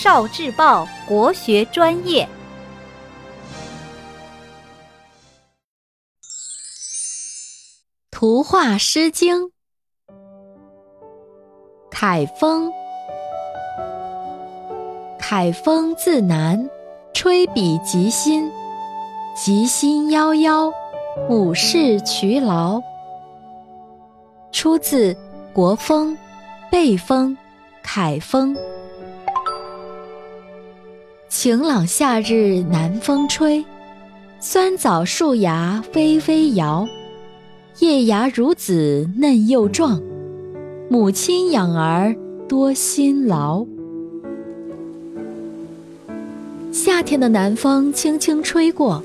少智报国学专业。图画《诗经》，凯风。凯风自南，吹彼极心。极心夭夭，五世渠劳。出自《国风·背风·凯风》。晴朗夏日，南风吹，酸枣树芽微微摇。叶芽如子嫩又壮，母亲养儿多辛劳。夏天的南风轻轻吹过，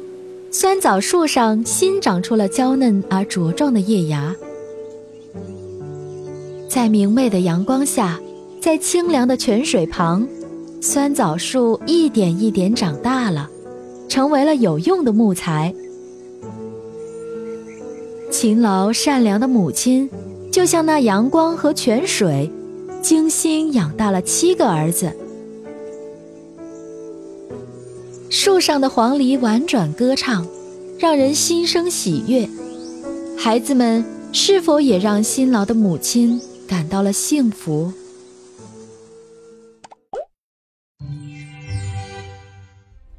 酸枣树上新长出了娇嫩而茁壮的叶芽。在明媚的阳光下，在清凉的泉水旁，酸枣树一点一点长大了，成为了有用的木材。勤劳善良的母亲，就像那阳光和泉水，精心养大了七个儿子。树上的黄鹂婉转歌唱，让人心生喜悦。孩子们是否也让辛劳的母亲感到了幸福？